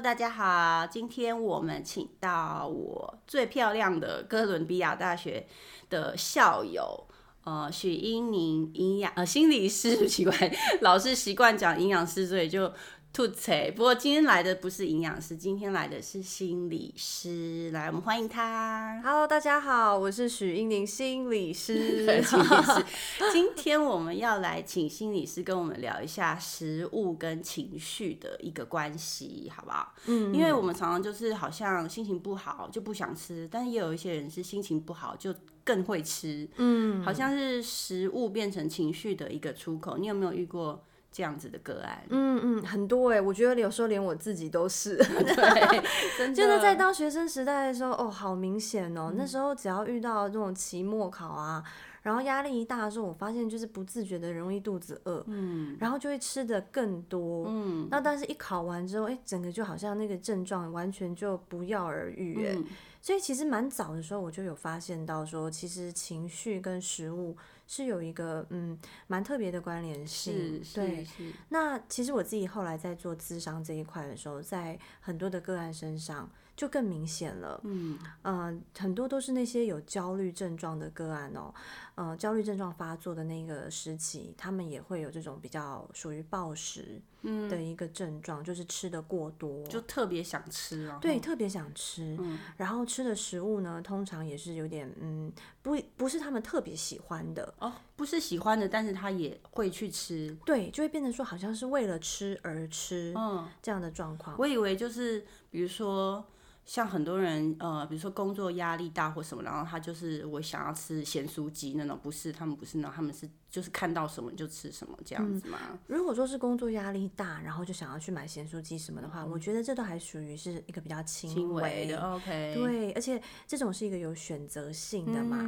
大家好，今天我们请到我最漂亮的哥伦比亚大学的校友，呃，许英宁营养呃心理师，奇怪，老是习惯讲营养师，所以就。吐槽，不过今天来的不是营养师，今天来的是心理师。来，我们欢迎他。Hello，大家好，我是许英宁心理师。心理师，今天我们要来请心理师跟我们聊一下食物跟情绪的一个关系，好不好？嗯，因为我们常常就是好像心情不好就不想吃，但是也有一些人是心情不好就更会吃。嗯，好像是食物变成情绪的一个出口。你有没有遇过？这样子的个案，嗯嗯，很多哎，我觉得有时候连我自己都是，对，就是在当学生时代的时候，哦，好明显哦，那时候只要遇到这种期末考啊，然后压力一大的时候，我发现就是不自觉的容易肚子饿，嗯，然后就会吃的更多，嗯，那但是一考完之后，哎，整个就好像那个症状完全就不药而愈，哎，所以其实蛮早的时候我就有发现到说，其实情绪跟食物。是有一个嗯蛮特别的关联性，对。那其实我自己后来在做咨商这一块的时候，在很多的个案身上就更明显了。嗯呃，很多都是那些有焦虑症状的个案哦。呃，焦虑症状发作的那个时期，他们也会有这种比较属于暴食的一个症状，就是吃的过多，就特别想吃啊。对，特别想吃。嗯。然后吃的食物呢，通常也是有点嗯，不不是他们特别喜欢的哦，不是喜欢的，但是他也会去吃。对，就会变成说好像是为了吃而吃，嗯，这样的状况。我以为就是比如说。像很多人，呃，比如说工作压力大或什么，然后他就是我想要吃咸酥鸡那种，不是他们不是那，他们是就是看到什么就吃什么这样子嘛。如果说是工作压力大，然后就想要去买咸酥鸡什么的话，我觉得这都还属于是一个比较轻微的，OK。对，而且这种是一个有选择性的嘛。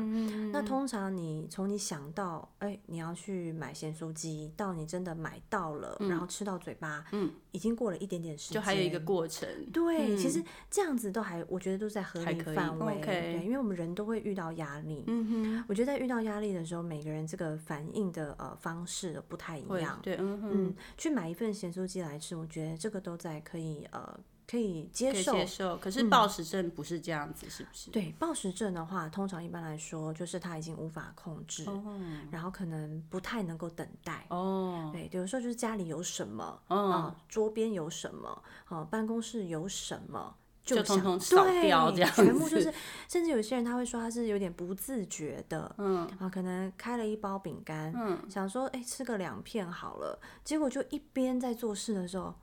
那通常你从你想到，哎，你要去买咸酥鸡，到你真的买到了，然后吃到嘴巴，嗯，已经过了一点点时间，就还有一个过程。对，其实这样子。都还，我觉得都在合理范围，对，因为我们人都会遇到压力。嗯哼，我觉得在遇到压力的时候，每个人这个反应的呃方式不太一样。对，嗯嗯，去买一份咸酥鸡来吃，我觉得这个都在可以呃可以接受。接受。可是暴食症不是这样子，是不是？对，暴食症的话，通常一般来说就是他已经无法控制，然后可能不太能够等待。哦，对，有时候就是家里有什么，啊，桌边有什么，啊，办公室有什么。就通通扫掉这样全部就是，甚至有些人他会说他是有点不自觉的，嗯，啊，可能开了一包饼干，嗯，想说哎吃个两片好了，结果就一边在做事的时候，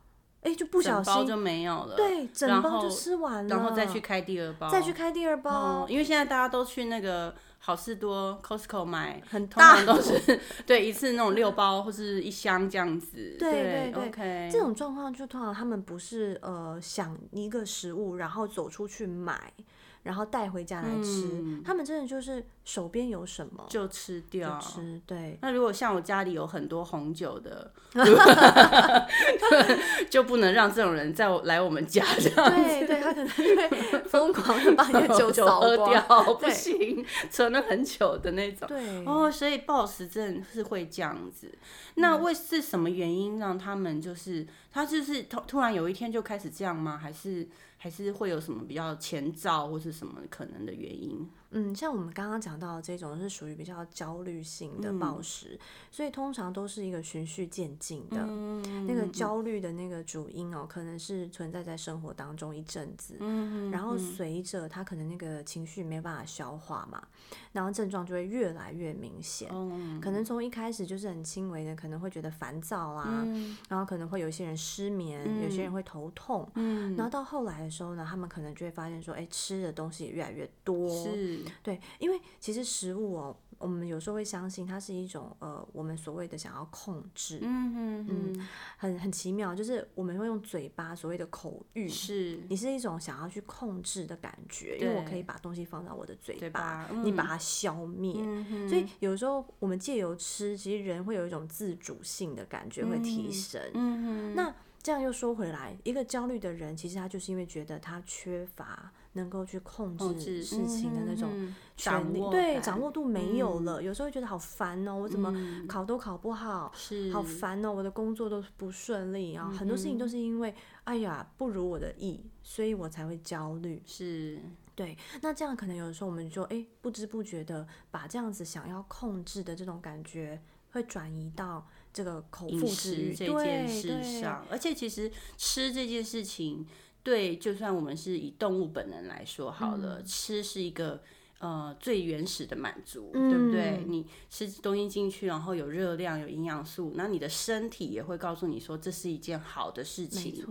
哎就不小心就没有了，对，整包就吃完了，然后再去开第二包，再去开第二包，因为现在大家都去那个。好事多，Costco 买很大，都是对一次那种六包或是一箱这样子。对对对，这种状况就通常他们不是呃想一个食物，然后走出去买。然后带回家来吃，他们真的就是手边有什么就吃掉，吃对。那如果像我家里有很多红酒的，就不能让这种人在来我们家这样对对，他可能会 疯狂的把你的酒酒喝掉，不行，存了很久的那种。对哦，所以暴食症是会这样子。那为是什么原因让他们就是他就是突突然有一天就开始这样吗？还是？还是会有什么比较前兆或是什么可能的原因？嗯，像我们刚刚讲到的这种是属于比较焦虑性的暴食，所以通常都是一个循序渐进的。那个焦虑的那个主因哦，可能是存在在生活当中一阵子，然后随着他可能那个情绪没办法消化嘛，然后症状就会越来越明显。可能从一开始就是很轻微的，可能会觉得烦躁啊，然后可能会有一些人失眠，有些人会头痛，然后到后来的时候呢，他们可能就会发现说，哎，吃的东西也越来越多。是。对，因为其实食物哦，我们有时候会相信它是一种呃，我们所谓的想要控制，嗯嗯很很奇妙，就是我们会用嘴巴所谓的口欲，是你是一种想要去控制的感觉，因为我可以把东西放到我的嘴巴，你把它消灭，所以有时候我们借由吃，其实人会有一种自主性的感觉会提升，嗯那这样又说回来，一个焦虑的人，其实他就是因为觉得他缺乏。能够去控控制制事情的那种嗯权利，掌握对掌握度没有了。有时候会觉得好烦哦，我怎么考都考不好，是好烦哦，我的工作都不顺利啊，很多事情都是因为哎呀不如我的意，所以我才会焦虑。是对，那这样可能有的时候我们就哎不知不觉的把这样子想要控制的这种感觉，会转移到这个口腹之欲这件事上，而且其实吃这件事情，对，就算我们是以动物本能来说好了，嗯吃是一个。呃，最原始的满足，对不对？嗯你吃东西进去，然后有热量、有营养素，那你的身体也会告诉你说这是一件好的事情。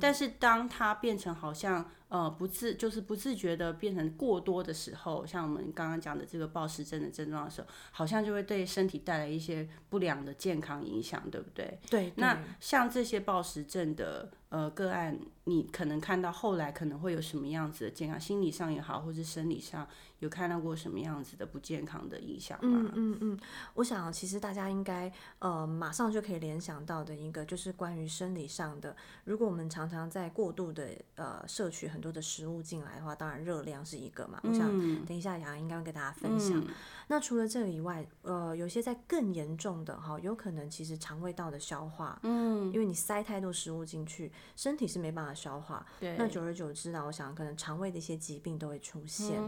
但是当它变成好像呃不自就是不自觉的变成过多的时候，像我们刚刚讲的这个暴食症的症状的时候，好像就会对身体带来一些不良的健康影响，对不对？对，那像这些暴食症的呃个案，你可能看到后来可能会有什么样子的健康，心理上也好，或是生理上有看到过什么样子的不健康的影响吗？嗯嗯嗯，我想其实大家应该呃马上就可以联想到的一个就是关于生理上的，如果我们常常在过度的呃摄取很多的食物进来的话，当然热量是一个嘛。我想等一下雅应该会跟大家分享。那除了这个以外，呃，有些在更严重的哈，有可能其实肠胃道的消化，嗯，因为你塞太多食物进去，身体是没办法消化，对，那久而久之呢，我想可能肠胃的一些疾病都会出现。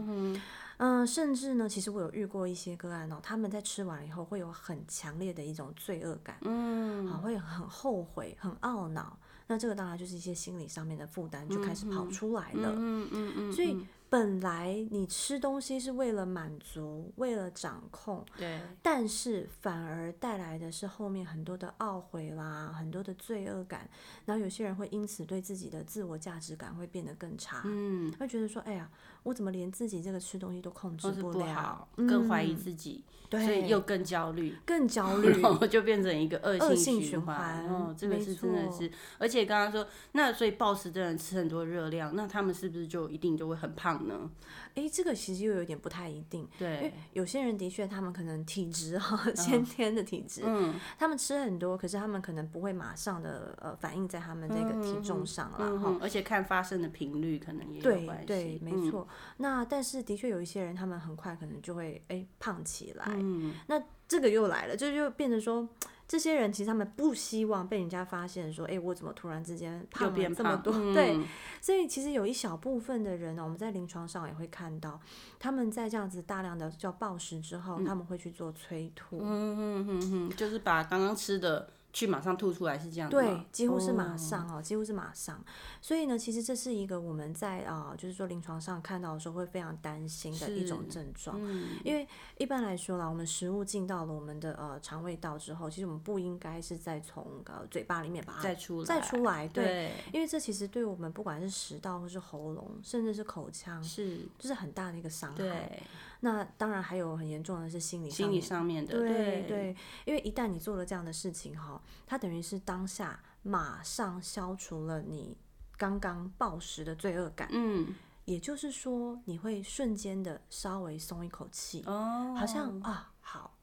嗯、甚至呢，其实我有遇过一些个案哦，他们在吃完以后会有很强烈的一种罪恶感，嗯，好，会很后悔、很懊恼。那这个当然就是一些心理上面的负担就开始跑出来了。嗯嗯嗯，所以本来你吃东西是为了满足、为了掌控，对，但是反而带来的是后面很多的懊悔啦，很多的罪恶感，然后有些人会因此对自己的自我价值感会变得更差，嗯，会觉得说，哎呀，我怎么连自己这个吃东西都控制不了，好，更怀疑嗯自己，对，所以又更焦虑。更焦虑，然后就变成一个恶恶性性循环。环哦，这个是真的是，而且刚刚说，那所以暴食的人吃很多热量，那他们是不是就一定就会很胖呢？哎，这个其实又有点不太一定。因为对，有些人的确，他们可能体质哈，先天的体质，嗯他们吃很多，可是他们可能不会马上的呃反映在他们这个体重上啦，哈、而且看发生的频率可能也有关系。对，没嗯。错。那但是的确有一些人，他们很快可能就会哎胖起来。嗯，那这个又来了，就就变成说，这些人其实他们不希望被人家发现说，哎，我怎么突然之间胖了变，这么多？嗯对，所以其实有一小部分的人呢，我们在临床上也会看到，他们在这样子大量的叫暴食之后，他们会去做催吐。嗯嗯嗯嗯，就是把刚刚吃的去马上吐出来，是这样子对，几乎是哦马上哦，几乎是马上。所以呢，其实这是一个我们在啊、呃就是说临床上看到的时候会非常担心的一种症状。嗯因为一般来说啦，我们食物进到了我们的呃肠胃道之后，其实我们不应该是再从呃嘴巴里面把它再出来，再出来，对。对，因为这其实对我们不管是食道或是喉咙，甚至是口腔，是，就是很大的一个伤害。那当然还有很严重的是心理上心理上面的，对对，因为一旦你做了这样的事情哈，它等于是当下马上消除了你刚刚暴食的罪恶感，嗯，也就是说你会瞬间的稍微松一口气，哦，好像啊好，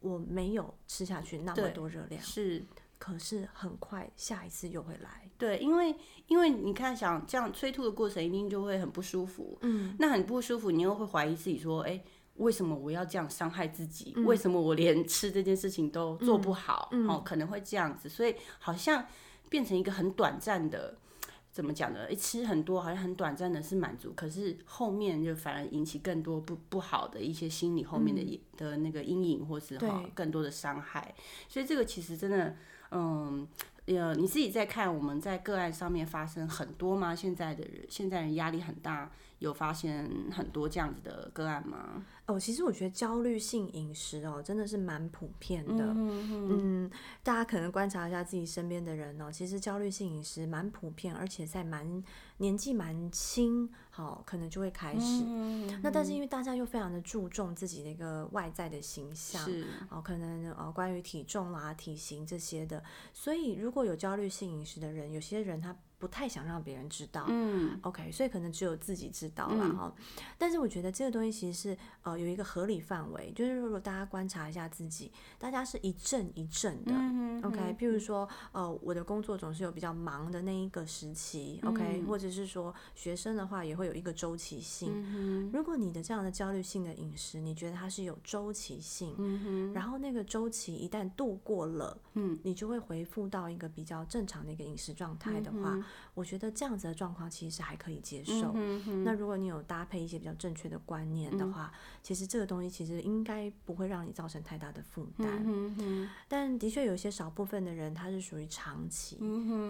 我没有吃下去那么多热量，是。可是很快下一次又会来，对，因为因为你看，想这样催吐的过程，一定就会很不舒服。嗯，那很不舒服，你又会怀疑自己说，哎、为什么我要这样伤害自己？嗯为什么我连吃这件事情都做不好？哦，可能会这样子，所以好像变成一个很短暂的。怎么讲呢？一吃很多好像很短暂的是满足，可是后面就反而引起更多不不好的一些心理后面的、的那个阴影，或是哈更多的伤害。所以这个其实真的，嗯，呃，你自己在看我们在个案上面发生很多吗？现在的人现在人压力很大，有发现很多这样子的个案吗？哦，其实我觉得焦虑性饮食哦，真的是蛮普遍的。嗯大家可能观察一下自己身边的人哦，其实焦虑性饮食蛮普遍，而且在蛮年纪蛮轻，好、可能就会开始。那但是因为大家又非常的注重自己的一个外在的形象，是，哦，可能呃关于体重啦、体型这些的，所以如果有焦虑性饮食的人，有些人他不太想让别人知道，嗯，OK，所以可能只有自己知道了哈。但是我觉得这个东西其实是呃有一个合理范围，就是如果大家观察一下自己，大家是一阵一阵的，OK。譬如说呃我的工作总是有比较忙的那一个时期，OK，或者是说学生的话也会有一个周期性。如果你的这样的焦虑性的饮食，你觉得它是有周期性，然后那个周期一旦度过了，嗯，你就会回复到一个比较正常的一个饮食状态的话。我觉得这样子的状况其实是还可以接受。那如果你有搭配一些比较正确的观念的话，其实这个东西其实应该不会让你造成太大的负担。但的确有一些少部分的人，他是属于长期，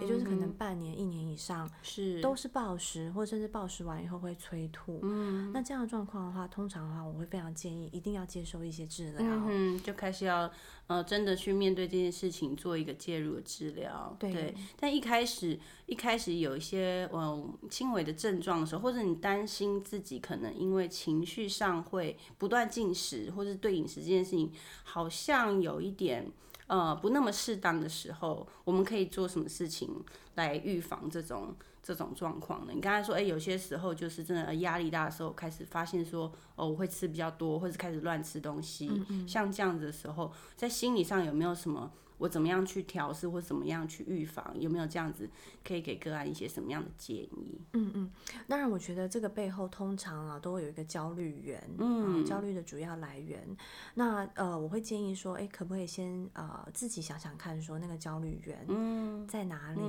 也就是可能半年、一年以上是都是暴食，或者甚至暴食完以后会催吐。嗯那这样的状况的话，通常的话，我会非常建议一定要接受一些治疗。嗯，就开始要。呃，真的去面对这件事情，做一个介入的治疗。对，但一开始一开始有一些嗯轻微的症状的时候，或者你担心自己可能因为情绪上会不断进食，或者对饮食这件事情好像有一点呃不那么适当的时候，我们可以做什么事情来预防这种？这种状况呢？你刚才说，哎，有些时候就是真的压力大的时候，开始发现说，哦，我会吃比较多，或者开始乱吃东西，像这样子的时候，在心理上有没有什么？我怎么样去调试，或怎么样去预防？有没有这样子可以给个案一些什么样的建议？嗯嗯，当然，我觉得这个背后通常啊都会有一个焦虑源，嗯，焦虑的主要来源。那呃，我会建议说，哎，可不可以先呃自己想想看，说那个焦虑源在哪里？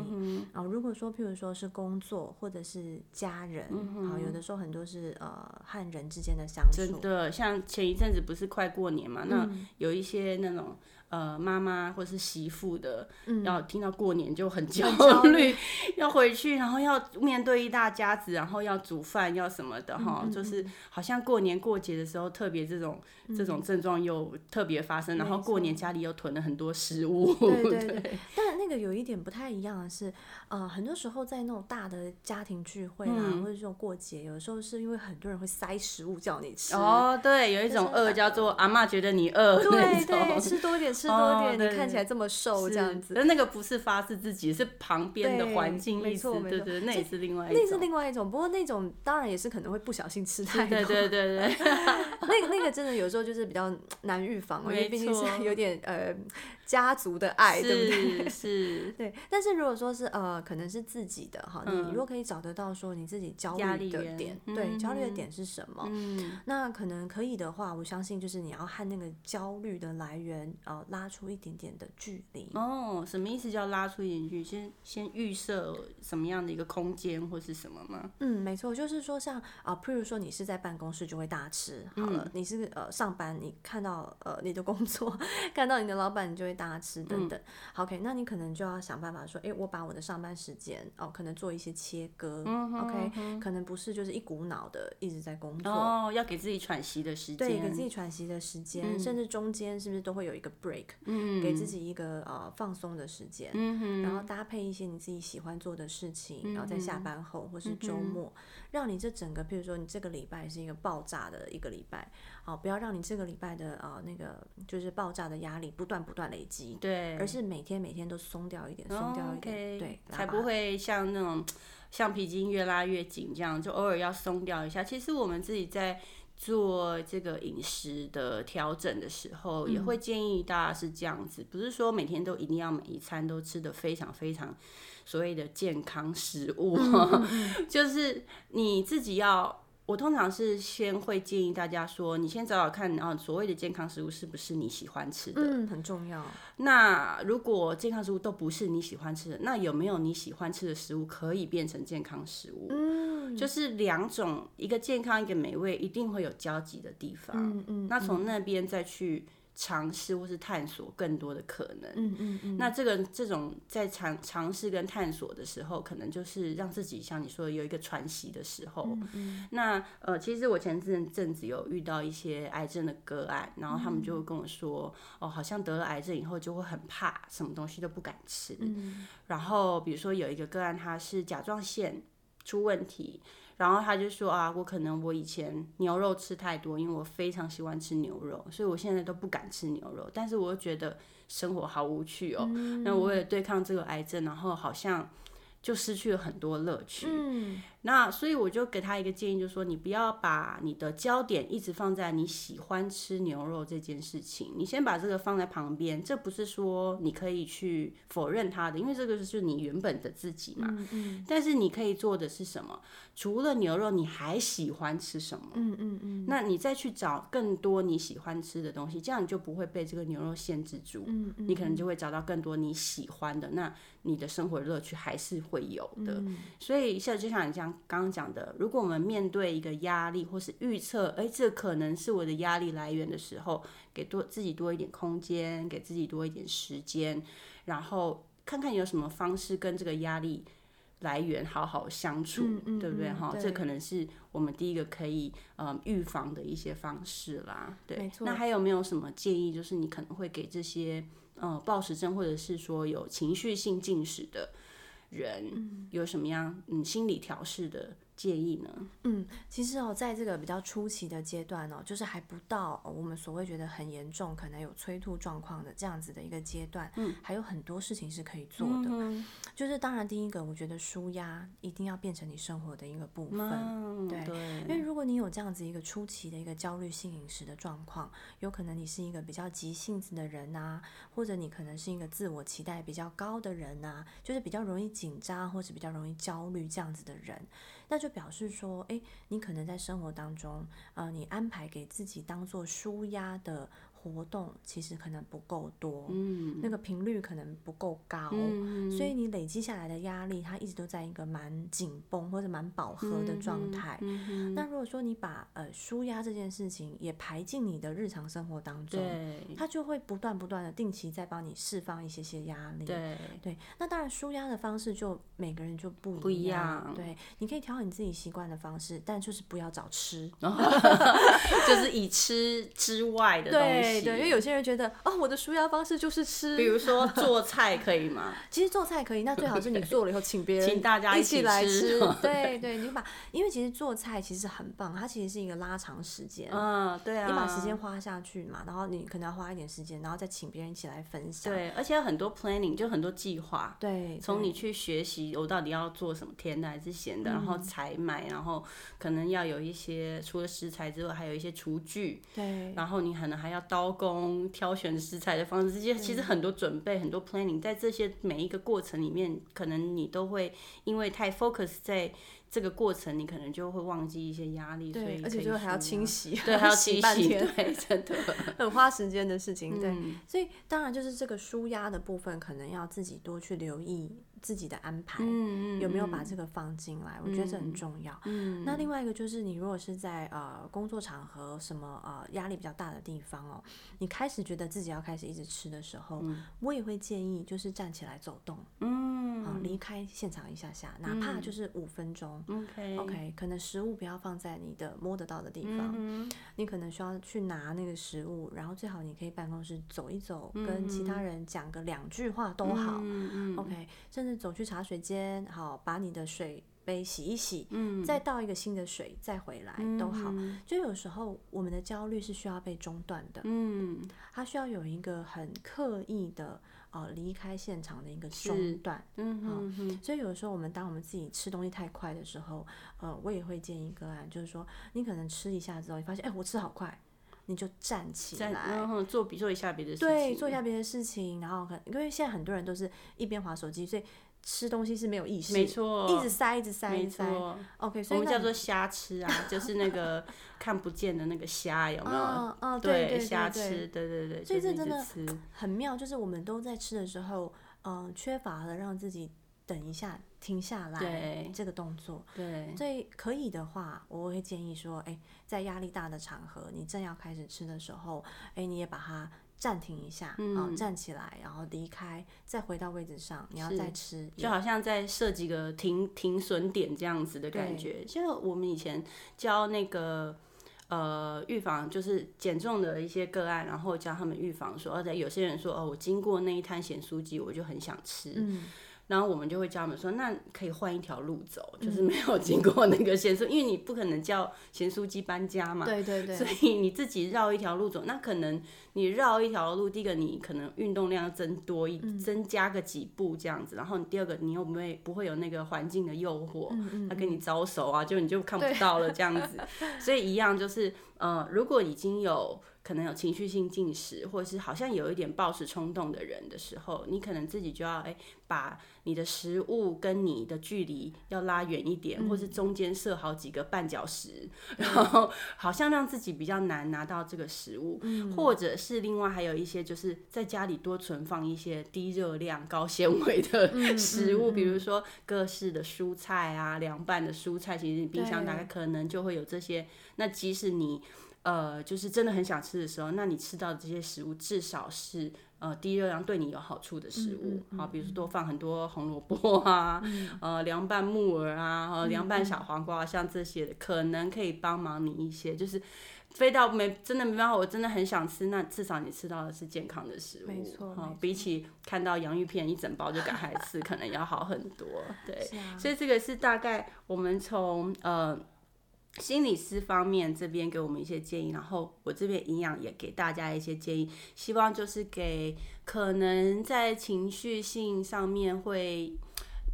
啊，如果说譬如说是工作或者是家人，啊，有的时候很多是呃和人之间的相处。真的，像前一阵子不是快过年嘛，那有一些那种。呃，妈妈或是媳妇的，要听到过年就很焦虑，要回去，然后要面对一大家子，然后要煮饭，要什么的哈，就是好像过年过节的时候，特别这种这种症状又特别发生，然后过年家里又囤了很多食物。对对。对。但那个有一点不太一样的是，呃，很多时候在那种大的家庭聚会啊，或者这种过节，有的时候是因为很多人会塞食物叫你吃。哦，对，有一种饿叫做阿妈觉得你饿，对对，吃多点。吃多点，你看起来这么瘦，这样子。那那个不是发自自己，是旁边的环境没错，对对，那也是另外一种。那是另外一种，不过那种当然也是可能会不小心吃太多。对对对对，那个那个真的有时候就是比较难预防，因为毕竟是有点呃。家族的爱，对不对？是，对。但是如果说是呃，可能是自己的哈，你如果可以找得到说你自己焦虑的点，对，焦虑的点是什么？嗯，那可能可以的话，我相信就是你要和那个焦虑的来源呃拉出一点点的距离。哦，什么意思叫拉出一点距离？先先预设什么样的一个空间或是什么吗？嗯，没错，就是说像啊，譬如说你是在办公室就会大吃，好了，你是呃上班，你看到呃你的工作，看到你的老板，你就会。大家吃等等，OK，那你可能就要想办法说，哎，我把我的上班时间哦，可能做一些切割，OK，可能不是就是一股脑的一直在工作，哦，要给自己喘息的时间，对，给自己喘息的时间，甚至中间是不是都会有一个 break，嗯，给自己一个呃放松的时间，嗯然后搭配一些你自己喜欢做的事情，然后在下班后或是周末，让你这整个，譬如说你这个礼拜是一个爆炸的一个礼拜。哦，不要让你这个礼拜的呃那个就是爆炸的压力不断不断累积，对，而是每天每天都松掉一点，松掉一点，对，才不会像那种橡皮筋越拉越紧这样，就偶尔要松掉一下。其实我们自己在做这个饮食的调整的时候，也会建议大家是这样子，不是说每天都一定要每一餐都吃的非常非常所谓的健康食物，就是你自己要。我通常是先会建议大家说，你先找找看啊，所谓的健康食物是不是你喜欢吃的？嗯，很重要。那如果健康食物都不是你喜欢吃的，那有没有你喜欢吃的食物可以变成健康食物？嗯，就是两种，一个健康，一个美味，一定会有交集的地方。嗯嗯，那从那边再去。尝试或是探索更多的可能。嗯嗯嗯。那这个这种在尝尝试跟探索的时候，可能就是让自己像你说的有一个喘息的时候。嗯嗯。那呃，其实我前阵阵子有遇到一些癌症的个案，然后他们就会跟我说，哦，好像得了癌症以后就会很怕，什么东西都不敢吃。嗯。然后比如说有一个个案，他是甲状腺出问题。然后他就说啊，我可能我以前牛肉吃太多，因为我非常喜欢吃牛肉，所以我现在都不敢吃牛肉。但是我又觉得生活好无趣哦。那我也对抗这个癌症，然后好像就失去了很多乐趣。嗯那所以我就给他一个建议，就是说你不要把你的焦点一直放在你喜欢吃牛肉这件事情，你先把这个放在旁边。这不是说你可以去否认它的，因为这个就是你原本的自己嘛。嗯嗯但是你可以做的是什么？除了牛肉，你还喜欢吃什么？嗯嗯嗯那你再去找更多你喜欢吃的东西，这样你就不会被这个牛肉限制住。嗯嗯，你可能就会找到更多你喜欢的，那你的生活乐趣还是会有的。嗯所以像就像你这样刚刚讲的，如果我们面对一个压力，或是预测，哎，这可能是我的压力来源的时候，给多自己多一点空间，给自己多一点时间，然后看看有什么方式跟这个压力。来源好好相处，嗯嗯对不对？哈、嗯这可能是我们第一个可以呃预防的一些方式啦。对那还有没有什么建议？就是你可能会给这些呃暴食症或者是说有情绪性进食的人，有什么样嗯心理调试的建议呢？嗯，其实哦，在这个比较初期的阶段哦，就是还不到、呃我们所谓觉得很严重，可能有催吐状况的这样子的一个阶段，嗯，还有很多事情是可以做的。嗯就是当然，第一个，我觉得舒压一定要变成你生活的一个部分。嗯，对对，因为如果你有这样子一个初期的一个焦虑性饮食的状况，有可能你是一个比较急性子的人啊，或者你可能是一个自我期待比较高的人啊，就是比较容易紧张或者比较容易焦虑这样子的人，那就表示说，诶，你可能在生活当中，呃，你安排给自己当做舒压的活动，其实可能不够多，嗯那个频率可能不够高，嗯所以你累积下来的压力，它一直都在一个蛮紧绷或者蛮饱和的状态。嗯那如果说你把呃舒压这件事情也排进你的日常生活当中，对它就会不断不断的定期在帮你释放一些些压力。对对，那当然舒压的方式就每个人就不不一样。样对，你可以调你自己习惯的方式，但就是不要找吃。就是以吃之外的东西，对对，因为有些人觉得哦，我的舒压方式就是吃。比如说做菜可以吗？其实做菜可以，那最好是你做了以后请别人请大家一一起来吃 对对，你把，因为其实做菜其实很棒，它其实是一个拉长时间。嗯，对啊，你把时间花下去嘛，然后你可能要花一点时间，然后再请别人一起来分享。对，而且有很多 planning，就很多计划。对，从你去学习，我到底要做什么甜的还是咸的，然嗯后采买，然后可能要有一些除了食材之外，还有一些厨具，对然后你可能还要刀工、挑选食材的方式，这些其实很多准备、很多 planning，在这些每一个过程里面，可能你都会因为太 focus 在这个过程，你可能就会忘记一些压力，所以对，而且可以最后还要，清洗，对，还要 清洗，半天，对，真的，很花时间的事情。对，嗯。所以当然就是这个舒压的部分，可能要自己多去留意自己的安排。嗯有没有把这个放进来？我觉得这很重要。嗯那另外一个就是，你如果是在呃工作场合什么呃压力比较大的地方哦，你开始觉得自己要开始一直吃的时候，我也会建议就是站起来走动，嗯啊、离开现场一下下，哪怕就是五分钟。，OK OK，可能食物不要放在你的摸得到的地方，嗯你可能需要去拿那个食物，然后最好你可以办公室走一走，嗯跟其他人讲个两句话都好。嗯 OK，甚至走去茶水间，好把你的水杯洗一洗，嗯，再倒一个新的水再回来、都好。就有时候我们的焦虑是需要被中断的，嗯它需要有一个很刻意的呃离开现场的一个中断。嗯嗯嗯所以有时候我们当我们自己吃东西太快的时候，呃，我也会建议个案，就是说你可能吃一下之后，你发现哎、我吃好快，你就站起来。然后做比做一下别的事情，对，做一下别的事情，然后可因为现在很多人都是一边划手机，所以吃东西是没有意识，没错，一直塞，一直塞，一没直塞。错。OK，所以我们叫做瞎吃啊，就是那个 看不见的那个虾，有没有？嗯嗯，对对虾对对吃，对对对，所以这真的，很妙，就是我们都在吃的时候，嗯、缺乏了让自己等一下、停下来对这个动作。对，所以可以的话，我会建议说，哎，在压力大的场合，你正要开始吃的时候，哎，你也把它暂停一下，嗯啊、站起来，然后离开，再回到位置上，你要再吃，就好像在设几个停停损点这样子的感觉。就我们以前教那个呃预防，就是减重的一些个案，然后教他们预防说，而且有些人说哦，我经过那一摊咸酥鸡，我就很想吃。嗯，然后我们就会教他们说，那可以换一条路走，就是没有经过那个咸酥，因为你不可能叫咸酥鸡搬家嘛，对对对，所以你自己绕一条路走，那可能你绕一条路，第一个你可能运动量增多一，增加个几步这样子，然后你第二个你又不会不会有那个环境的诱惑，他跟你招手啊，就你就看不到了这样子，所以一样就是呃，如果已经有。可能有情绪性进食，或者是好像有一点暴食冲动的人的时候，你可能自己就要哎，把你的食物跟你的距离要拉远一点，或是中间设好几个绊脚石，然后好像让自己比较难拿到这个食物，或者是另外还有一些就是在家里多存放一些低热量、高纤维的食物，比如说各式的蔬菜啊，凉拌的蔬菜，其实你冰箱大概可能就会有这些。那即使你呃，就是真的很想吃的时候，那你吃到的这些食物至少是呃低热量、对你有好处的食物，好，比如说多放很多红萝卜啊，呃凉拌木耳啊，和凉拌小黄瓜，像这些的，可能可以帮忙你一些。就是飞到没真的没办法，我真的很想吃，那至少你吃到的是健康的食物，没错，比起看到洋芋片一整包就赶快吃，可能要好很多。对，所以这个是大概我们从呃。心理师方面这边给我们一些建议，然后我这边营养也给大家一些建议，希望就是给可能在情绪性上面会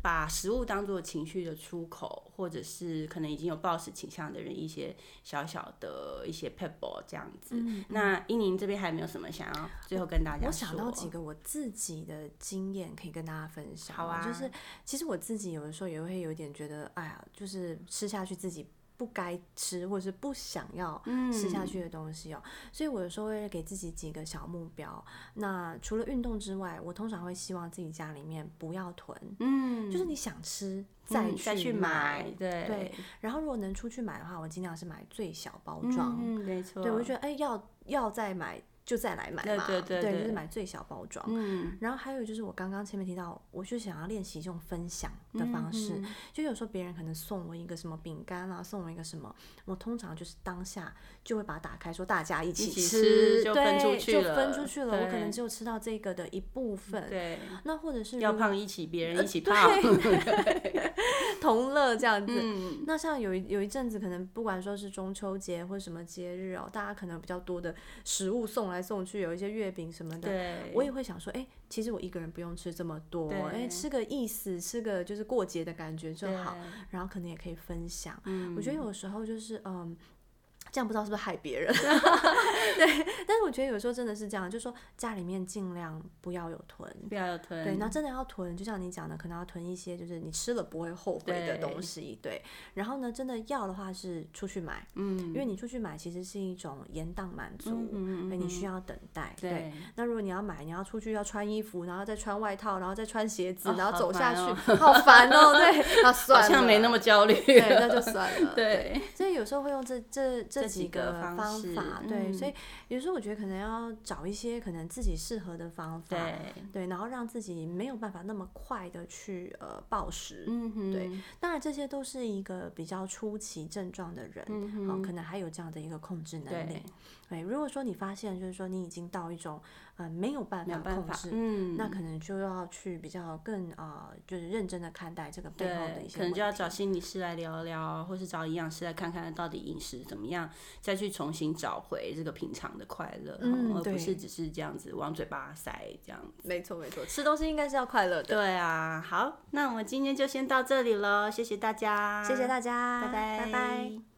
把食物当做情绪的出口，或者是可能已经有暴食倾向的人一些小小的一些 pebble 这样子。那英宁这边还有没有什么想要最后跟大家？我想到几个我自己的经验可以跟大家分享。好啊，就是其实我自己有的时候也会有点觉得，哎呀，就是吃下去自己。不该吃或者是不想要吃下去的东西哦，所以我有时候会给自己几个小目标。那除了运动之外，我通常会希望自己家里面不要囤，嗯，就是你想吃再再去买，对对。然后如果能出去买的话，我尽量是买最小包装，嗯，没错。对我就觉得，哎，要要再买。就再来买嘛，对对对，就是买最小包装。嗯，然后还有就是我刚刚前面提到，我就想要练习这种分享的方式，就有时候别人可能送我一个什么饼干啊，送我一个什么，我通常就是当下就会把它打开，说大家一起吃，就分出去了，就分出去了。我可能只有吃到这个的一部分，对。那或者是要胖一起，别人一起胖 同乐这样子。那像有一有一阵子，可能不管说是中秋节或者什么节日哦，大家可能比较多的食物送来。来送去有一些月饼什么的，我也会想说，哎，其实我一个人不用吃这么多，哎，吃个意思，吃个就是过节的感觉就好，然后可能也可以分享。我觉得有时候就是，嗯。这样不知道是不是害别人，对。但是我觉得有时候真的是这样，就是说家里面尽量不要有囤，不要有囤。对，那真的要囤，就像你讲的，可能要囤一些就是你吃了不会后悔的东西。对。然后呢，真的要的话是出去买，嗯，因为你出去买其实是一种延宕满足，嗯嗯你需要等待。对。那如果你要买，你要出去要穿衣服，然后再穿外套，然后再穿鞋子，然后走下去，好烦哦。对。那算了。好像没那么焦虑。对，那就算了。对。所以有时候会用这这这。几个方法，对，所以有时候我觉得可能要找一些可能自己适合的方法，对，然后让自己没有办法那么快的去呃暴食，嗯哼，对，当然这些都是一个比较初期症状的人，嗯好，可能还有这样的一个控制能力，对，如果说你发现就是说你已经到一种。呃，没有办法控制，嗯，那可能就要去比较更啊，就是认真的看待这个背后的一些可能就要找心理师来聊聊，或是找营养师来看看到底饮食怎么样，再去重新找回这个平常的快乐，嗯，而不是只是这样子往嘴巴塞这样子。没错没错，吃东西应该是要快乐的。对啊，好，那我们今天就先到这里了，谢谢大家，谢谢大家，拜拜拜拜。